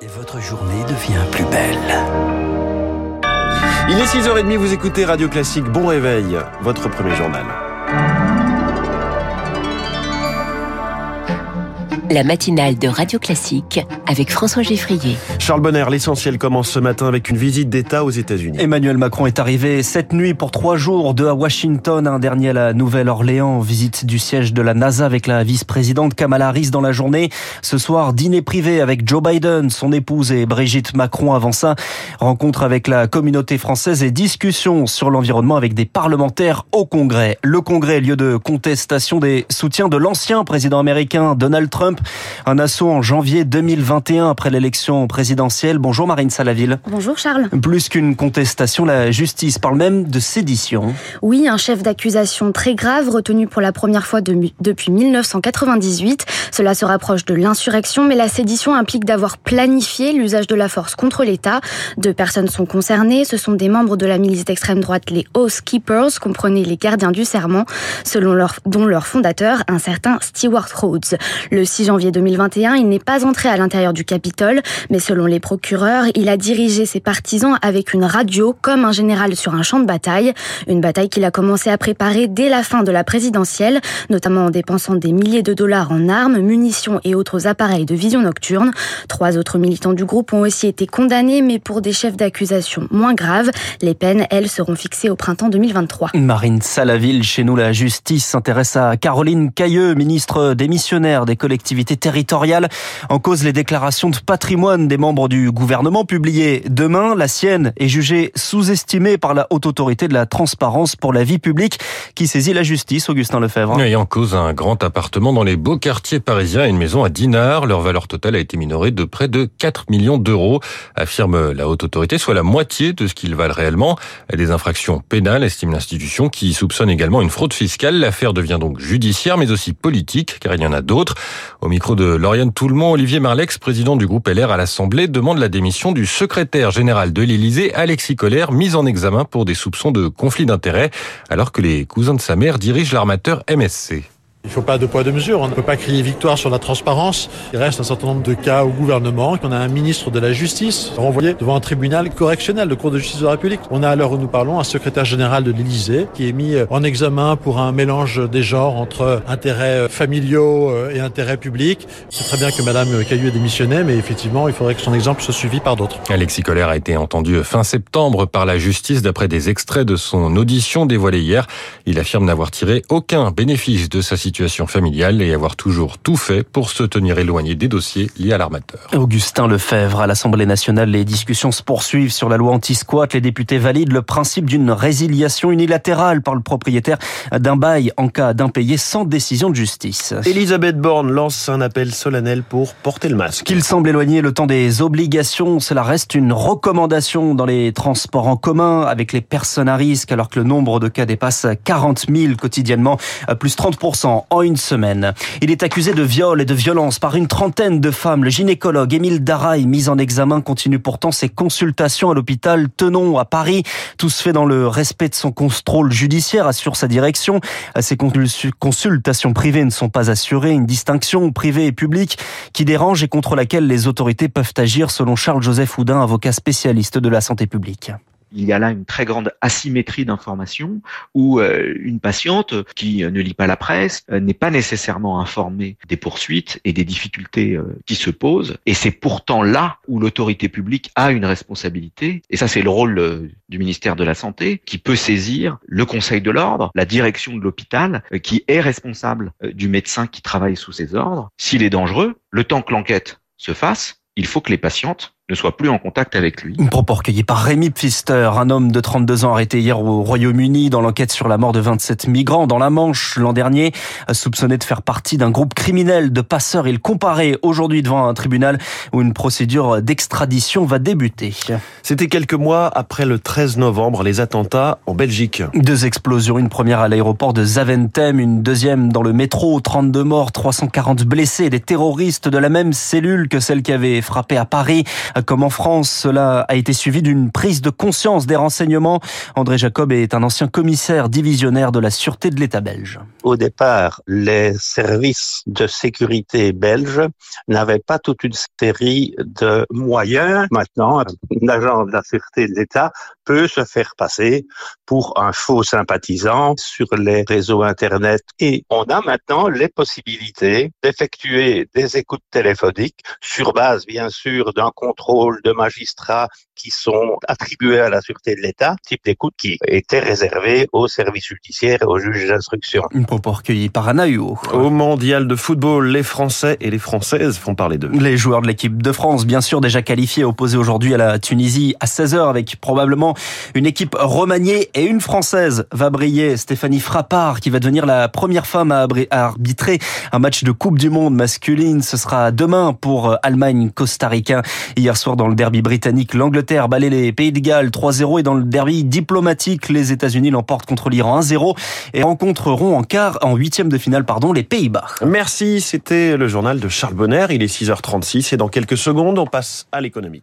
Et votre journée devient plus belle. Il est 6h30, vous écoutez Radio Classique. Bon réveil, votre premier journal. La matinale de Radio Classique avec François Geffrier. Charles Bonner, l'essentiel commence ce matin avec une visite d'État aux États-Unis. Emmanuel Macron est arrivé cette nuit pour trois jours, deux à Washington, un dernier à la Nouvelle-Orléans, visite du siège de la NASA avec la vice-présidente Kamala Harris dans la journée. Ce soir, dîner privé avec Joe Biden, son épouse et Brigitte Macron avant ça, rencontre avec la communauté française et discussion sur l'environnement avec des parlementaires au Congrès. Le Congrès, lieu de contestation des soutiens de l'ancien président américain Donald Trump un assaut en janvier 2021 après l'élection présidentielle. Bonjour Marine Salaville. Bonjour Charles. Plus qu'une contestation, la justice parle même de sédition. Oui, un chef d'accusation très grave retenu pour la première fois depuis 1998. Cela se rapproche de l'insurrection, mais la sédition implique d'avoir planifié l'usage de la force contre l'État. Deux personnes sont concernées. Ce sont des membres de la milice d'extrême droite, les Oath Keepers, comprenez les gardiens du serment, selon leur, dont leur fondateur, un certain Stewart Rhodes. Le 6 janvier 2021, il n'est pas entré à l'intérieur du Capitole, mais selon les procureurs, il a dirigé ses partisans avec une radio comme un général sur un champ de bataille, une bataille qu'il a commencé à préparer dès la fin de la présidentielle, notamment en dépensant des milliers de dollars en armes, munitions et autres appareils de vision nocturne. Trois autres militants du groupe ont aussi été condamnés, mais pour des chefs d'accusation moins graves. Les peines, elles, seront fixées au printemps 2023. Marine Salaville, chez nous, la justice s'intéresse à Caroline Cailleux, ministre démissionnaire des collectivités En cause, les déclarations de patrimoine des membres du gouvernement publiées demain. La sienne est jugée sous-estimée par la haute autorité de la transparence pour la vie publique qui saisit la justice, Augustin Lefebvre. Et en cause, un grand appartement dans les beaux quartiers parisiens et une maison à Dinard. Leur valeur totale a été minorée de près de 4 millions d'euros, affirme la haute autorité, soit la moitié de ce qu'ils valent réellement. Des infractions pénales, estime l'institution, qui soupçonne également une fraude fiscale. L'affaire devient donc judiciaire, mais aussi politique, car il y en a d'autres. Au micro de Lauriane Toulmont, Olivier Marlex, président du groupe LR à l'Assemblée, demande la démission du secrétaire général de l'Élysée, Alexis Collère, mis en examen pour des soupçons de conflit d'intérêts, alors que les cousins de sa mère dirigent l'armateur MSC. Il ne faut pas de poids de mesure. On ne peut pas crier victoire sur la transparence. Il reste un certain nombre de cas au gouvernement. On a un ministre de la Justice renvoyé devant un tribunal correctionnel, de Cour de justice de la République. On a à l'heure où nous parlons un secrétaire général de l'Élysée qui est mis en examen pour un mélange des genres entre intérêts familiaux euh, et intérêts publics. C'est très bien que Madame Caillou ait démissionné, mais effectivement, il faudrait que son exemple soit suivi par d'autres. Alexis Colère a été entendu fin septembre par la justice d'après des extraits de son audition dévoilée hier. Il affirme n'avoir tiré aucun bénéfice de sa situation situation familiale et avoir toujours tout fait pour se tenir éloigné des dossiers liés à l'armateur. Augustin Lefebvre, à l'Assemblée nationale, les discussions se poursuivent sur la loi anti-squat. Les députés valident le principe d'une résiliation unilatérale par le propriétaire d'un bail en cas d'impayé sans décision de justice. Elisabeth Borne lance un appel solennel pour porter le masque. Qu'il semble éloigner le temps des obligations, cela reste une recommandation dans les transports en commun avec les personnes à risque alors que le nombre de cas dépasse 40 000 quotidiennement, plus 30% en une semaine. Il est accusé de viol et de violence par une trentaine de femmes. Le gynécologue Émile Daraï, mis en examen, continue pourtant ses consultations à l'hôpital Tenon à Paris. Tout se fait dans le respect de son contrôle judiciaire, assure sa direction. Ces consultations privées ne sont pas assurées. Une distinction privée et publique qui dérange et contre laquelle les autorités peuvent agir, selon Charles-Joseph Houdin, avocat spécialiste de la santé publique il y a là une très grande asymétrie d'information où euh, une patiente qui ne lit pas la presse euh, n'est pas nécessairement informée des poursuites et des difficultés euh, qui se posent. Et c'est pourtant là où l'autorité publique a une responsabilité. Et ça, c'est le rôle du ministère de la Santé qui peut saisir le Conseil de l'ordre, la direction de l'hôpital, qui est responsable du médecin qui travaille sous ses ordres. S'il est dangereux, le temps que l'enquête se fasse, il faut que les patientes ne soit plus en contact avec lui. Une propos recueilli par Rémi Pfister, un homme de 32 ans arrêté hier au Royaume-Uni dans l'enquête sur la mort de 27 migrants dans la Manche l'an dernier, soupçonné de faire partie d'un groupe criminel de passeurs. Il comparait aujourd'hui devant un tribunal où une procédure d'extradition va débuter. C'était quelques mois après le 13 novembre, les attentats en Belgique. Deux explosions, une première à l'aéroport de Zaventem, une deuxième dans le métro, 32 morts, 340 blessés, des terroristes de la même cellule que celle qui avait frappé à Paris Comme en France, cela a été suivi d'une prise de conscience des renseignements. André Jacob est un ancien commissaire divisionnaire de la Sûreté de l'État belge. Au départ, les services de sécurité belges n'avaient pas toute une série de moyens. Maintenant, un agent de la Sûreté de l'État peut se faire passer pour un faux sympathisant sur les réseaux Internet. Et on a maintenant les possibilités d'effectuer des écoutes téléphoniques sur base, bien sûr, d'un contrôle de magistrats qui sont attribués à la Sûreté de l'État, type d'écoute qui était réservé aux services judiciaires et aux juges d'instruction. Une propos recueilli par Anna Au mondial de football, les Français et les Françaises font parler d'eux. Les joueurs de l'équipe de France, bien sûr, déjà qualifiés, opposés aujourd'hui à la Tunisie à 16h avec probablement une équipe remaniée et une française va briller. Stéphanie Frappard qui va devenir la première femme à arbitrer un match de Coupe du Monde masculine. Ce sera demain pour euh, Allemagne-Costa Rica. Hier soir dans le derby britannique, l'Angleterre balait les Pays de Galles 3-0 et dans le derby diplomatique, les États-Unis l'emportent contre l'Iran 1-0 et rencontreront en quart, en huitième de finale, pardon, les Pays-Bas. Merci, c'était le journal de Charles Bonner. Il est 6h36 et dans quelques secondes, on passe à l'économie.